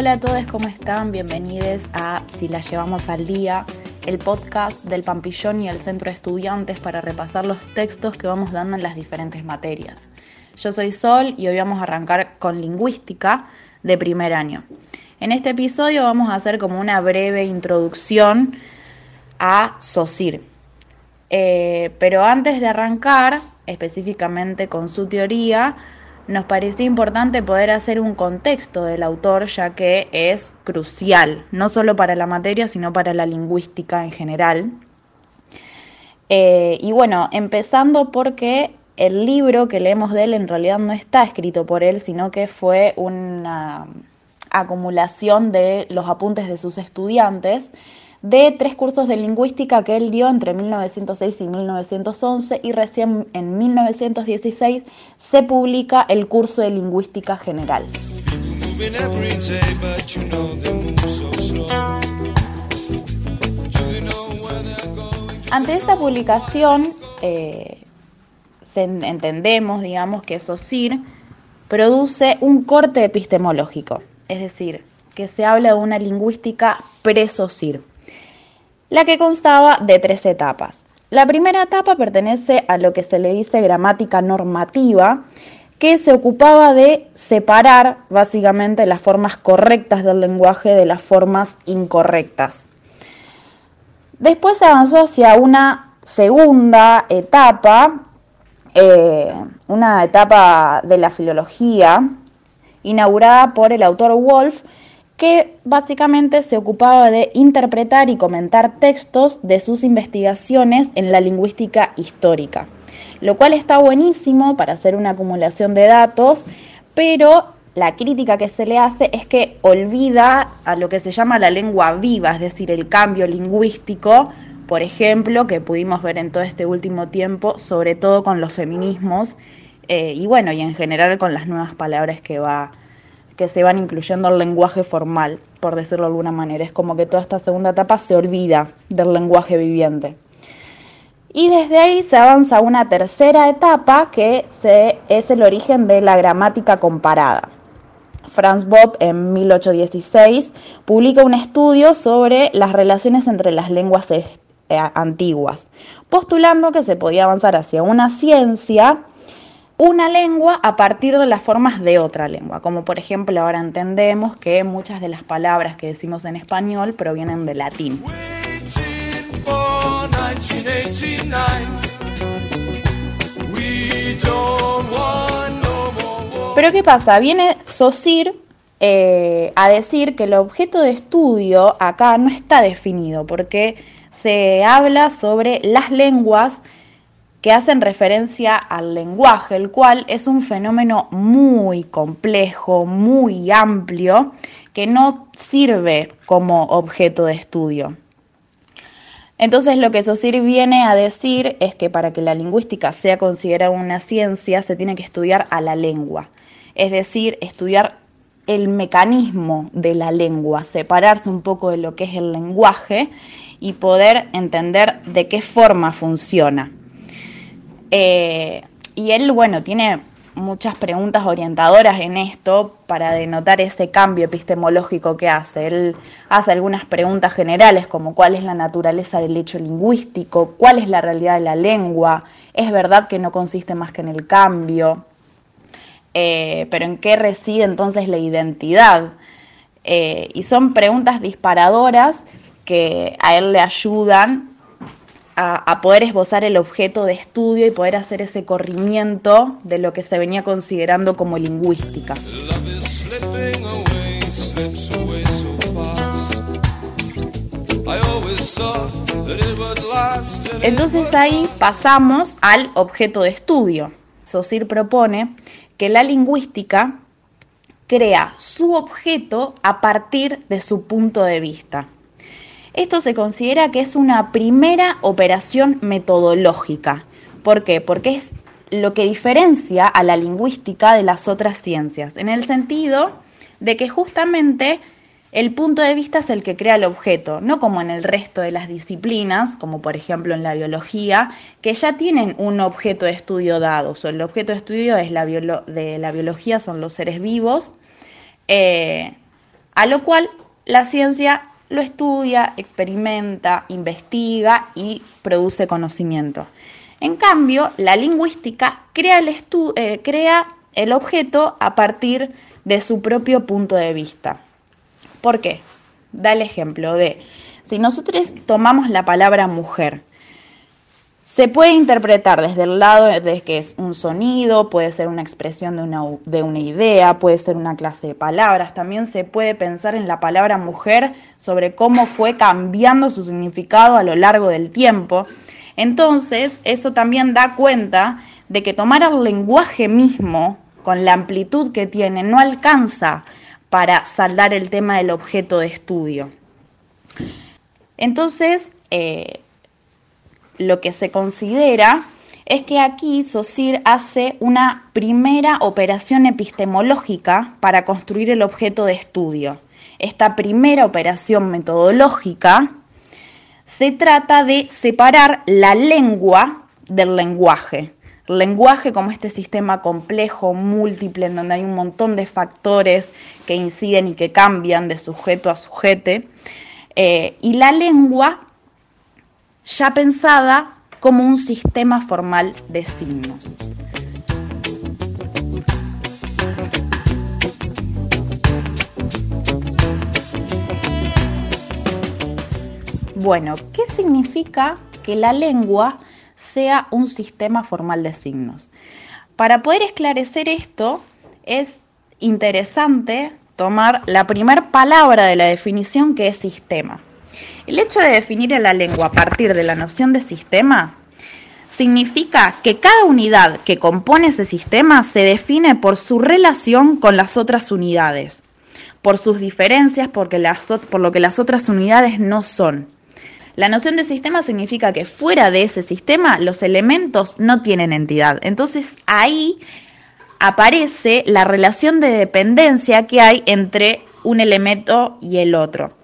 Hola a todos, ¿cómo están? Bienvenidos a Si la llevamos al día, el podcast del Pampillón y el Centro de Estudiantes para repasar los textos que vamos dando en las diferentes materias. Yo soy Sol y hoy vamos a arrancar con lingüística de primer año. En este episodio vamos a hacer como una breve introducción a SOCIR. Eh, pero antes de arrancar específicamente con su teoría, nos parecía importante poder hacer un contexto del autor, ya que es crucial, no solo para la materia, sino para la lingüística en general. Eh, y bueno, empezando porque el libro que leemos de él en realidad no está escrito por él, sino que fue una acumulación de los apuntes de sus estudiantes de tres cursos de lingüística que él dio entre 1906 y 1911 y recién en 1916 se publica el curso de lingüística general. Ante esa publicación, eh, entendemos, digamos, que SOCIR produce un corte epistemológico, es decir, que se habla de una lingüística pre-SOCIR la que constaba de tres etapas. La primera etapa pertenece a lo que se le dice gramática normativa, que se ocupaba de separar básicamente las formas correctas del lenguaje de las formas incorrectas. Después se avanzó hacia una segunda etapa, eh, una etapa de la filología, inaugurada por el autor Wolf, que básicamente se ocupaba de interpretar y comentar textos de sus investigaciones en la lingüística histórica, lo cual está buenísimo para hacer una acumulación de datos, pero la crítica que se le hace es que olvida a lo que se llama la lengua viva, es decir, el cambio lingüístico, por ejemplo, que pudimos ver en todo este último tiempo, sobre todo con los feminismos, eh, y bueno, y en general con las nuevas palabras que va que se van incluyendo el lenguaje formal, por decirlo de alguna manera. Es como que toda esta segunda etapa se olvida del lenguaje viviente. Y desde ahí se avanza a una tercera etapa que es el origen de la gramática comparada. Franz Bob en 1816 publica un estudio sobre las relaciones entre las lenguas eh, antiguas, postulando que se podía avanzar hacia una ciencia una lengua a partir de las formas de otra lengua, como por ejemplo ahora entendemos que muchas de las palabras que decimos en español provienen del latín. Pero ¿qué pasa? Viene Sosir eh, a decir que el objeto de estudio acá no está definido, porque se habla sobre las lenguas que hacen referencia al lenguaje, el cual es un fenómeno muy complejo, muy amplio, que no sirve como objeto de estudio. Entonces lo que Saussure viene a decir es que para que la lingüística sea considerada una ciencia se tiene que estudiar a la lengua, es decir, estudiar el mecanismo de la lengua, separarse un poco de lo que es el lenguaje y poder entender de qué forma funciona. Eh, y él, bueno, tiene muchas preguntas orientadoras en esto para denotar ese cambio epistemológico que hace. Él hace algunas preguntas generales como cuál es la naturaleza del hecho lingüístico, cuál es la realidad de la lengua, es verdad que no consiste más que en el cambio, eh, pero en qué reside entonces la identidad. Eh, y son preguntas disparadoras que a él le ayudan a, poder esbozar el objeto de estudio y poder hacer ese corrimiento de lo que se venía considerando como lingüística. Entonces ahí pasamos al objeto de estudio. Saussure propone que la lingüística crea su objeto a partir de su punto de vista. Esto se considera que es una primera operación metodológica. ¿Por qué? Porque es lo que diferencia a la lingüística de las otras ciencias, en el sentido de que justamente el punto de vista es el que crea el objeto, no como en el resto de las disciplinas, como por ejemplo en la biología, que ya tienen un objeto de estudio dado. O el objeto de estudio es la de la biología son los seres vivos, eh, a lo cual la ciencia lo estudia, experimenta, investiga y produce conocimiento. En cambio, la lingüística crea el, eh, crea el objeto a partir de su propio punto de vista. ¿Por qué? Da el ejemplo de, si nosotros tomamos la palabra mujer, se puede interpretar desde el lado de que es un sonido, puede ser una expresión de una, de una, idea, puede ser una clase de palabras. También se puede pensar en la palabra mujer sobre cómo fue cambiando su significado a lo largo del tiempo. Entonces, eso también da cuenta de que tomar el lenguaje mismo, con la amplitud que tiene, no alcanza para saldar el tema del objeto de estudio. Entonces, eh, lo que se considera es que aquí Saussure hace una primera operación epistemológica para construir el objeto de estudio. Esta primera operación metodológica se trata de separar la lengua del lenguaje. El lenguaje como este sistema complejo, múltiple, en donde hay un montón de factores que inciden y que cambian de sujeto a sujete. Eh, y la lengua ya pensada como un sistema formal de signos. Bueno, ¿qué significa que la lengua sea un sistema formal de signos? Para poder esclarecer esto, es interesante tomar la primera palabra de la definición que es sistema. El hecho de definir la lengua a partir de la noción de sistema significa que cada unidad que compone ese sistema se define por su relación con las otras unidades, por sus diferencias, porque las, por lo que las otras unidades no son. La noción de sistema significa que fuera de ese sistema los elementos no tienen entidad. Entonces ahí aparece la relación de dependencia que hay entre un elemento y el otro.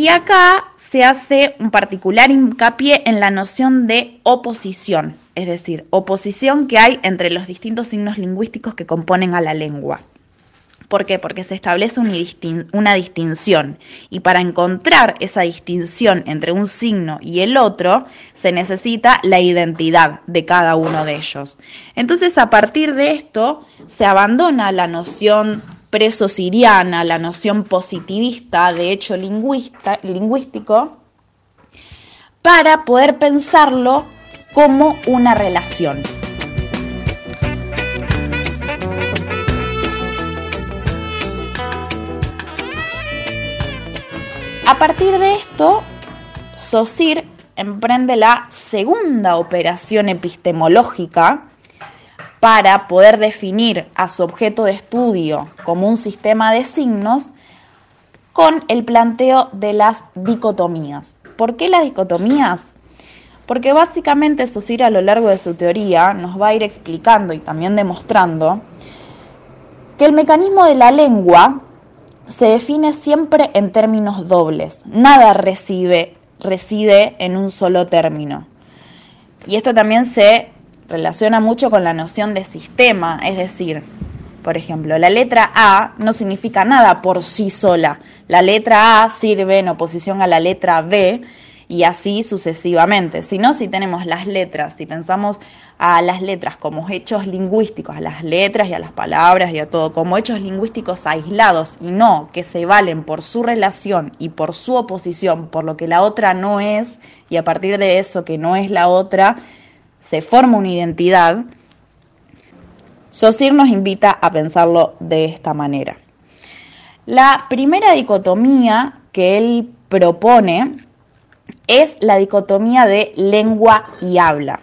Y acá se hace un particular hincapié en la noción de oposición, es decir, oposición que hay entre los distintos signos lingüísticos que componen a la lengua. ¿Por qué? Porque se establece una distinción y para encontrar esa distinción entre un signo y el otro se necesita la identidad de cada uno de ellos. Entonces a partir de esto se abandona la noción preso-siriana, la noción positivista de hecho lingüístico, para poder pensarlo como una relación. A partir de esto, Saussure emprende la segunda operación epistemológica para poder definir a su objeto de estudio como un sistema de signos con el planteo de las dicotomías. ¿Por qué las dicotomías? Porque básicamente Saussure a lo largo de su teoría nos va a ir explicando y también demostrando que el mecanismo de la lengua se define siempre en términos dobles. Nada recibe, reside en un solo término. Y esto también se relaciona mucho con la noción de sistema, es decir, por ejemplo, la letra A no significa nada por sí sola. La letra A sirve en oposición a la letra B y así sucesivamente. Si no, si tenemos las letras, si pensamos a las letras como hechos lingüísticos, a las letras y a las palabras y a todo, como hechos lingüísticos aislados y no que se valen por su relación y por su oposición, por lo que la otra no es, y a partir de eso que no es la otra, se forma una identidad, Saussure nos invita a pensarlo de esta manera. La primera dicotomía que él propone es la dicotomía de lengua y habla,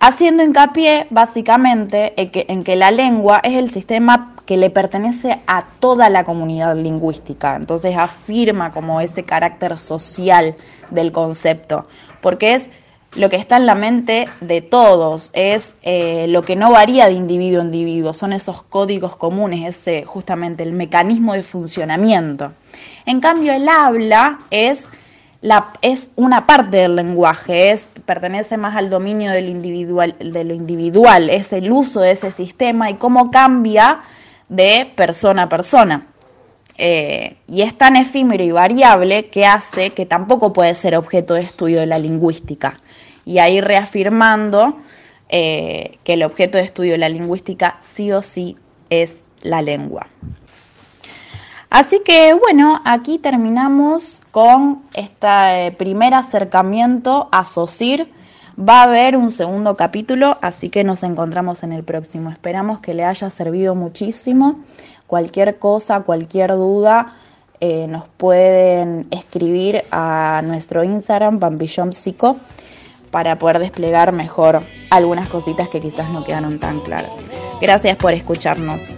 haciendo hincapié básicamente en que, en que la lengua es el sistema que le pertenece a toda la comunidad lingüística, entonces afirma como ese carácter social del concepto, porque es lo que está en la mente de todos, es eh, lo que no varía de individuo a individuo, son esos códigos comunes, ese justamente el mecanismo de funcionamiento. En cambio, el habla es, es una parte del lenguaje, es, pertenece más al dominio de lo individual, es el uso de ese sistema y cómo cambia de persona a persona. Eh, y es tan efímero y variable que hace que tampoco puede ser objeto de estudio de la lingüística. Y ahí reafirmando eh, que el objeto de estudio de la lingüística sí o sí es la lengua. Así que bueno, aquí terminamos con este primer acercamiento a SOCIR. Va a haber un segundo capítulo, así que nos encontramos en el próximo. Esperamos que le haya servido muchísimo. Cualquier cosa, cualquier duda, eh, nos pueden escribir a nuestro Instagram, Psico, para poder desplegar mejor algunas cositas que quizás no quedaron tan claras. Gracias por escucharnos.